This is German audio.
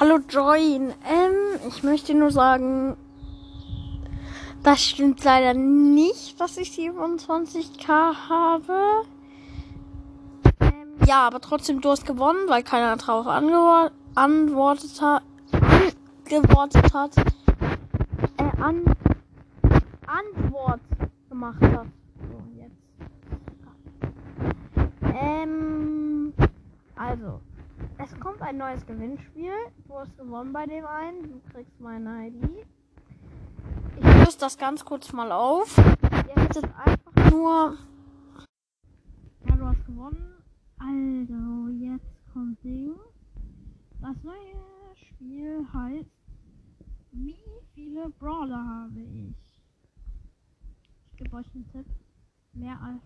Hallo Join. Ähm, ich möchte nur sagen, das stimmt leider nicht, dass ich 27k habe. Ähm, ja, aber trotzdem, du hast gewonnen, weil keiner darauf antwortet hat. Gewortet hat. Äh, an Antwort gemacht hat. So, jetzt. Ähm, also. Es kommt ein neues Gewinnspiel. Du hast gewonnen bei dem einen. Du kriegst meine ID. Ich löse das ganz kurz mal auf. Ihr hättet einfach nur. Ja, du hast gewonnen. Also, jetzt kommt Ding. Das neue Spiel heißt. Wie viele Brawler habe ich? Ich gebe euch einen Tipp. Mehr als